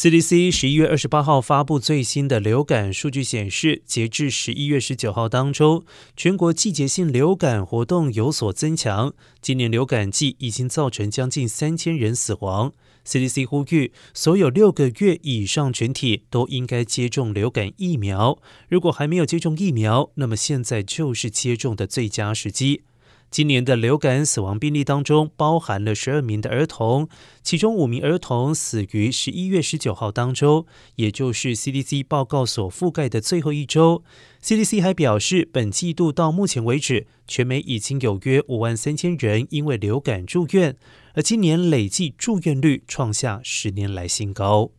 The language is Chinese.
CDC 十一月二十八号发布最新的流感数据显示，截至十一月十九号当中，全国季节性流感活动有所增强。今年流感季已经造成将近三千人死亡。CDC 呼吁所有六个月以上群体都应该接种流感疫苗。如果还没有接种疫苗，那么现在就是接种的最佳时机。今年的流感死亡病例当中，包含了十二名的儿童，其中五名儿童死于十一月十九号当周，也就是 CDC 报告所覆盖的最后一周。CDC 还表示，本季度到目前为止，全美已经有约五万三千人因为流感住院，而今年累计住院率创下十年来新高。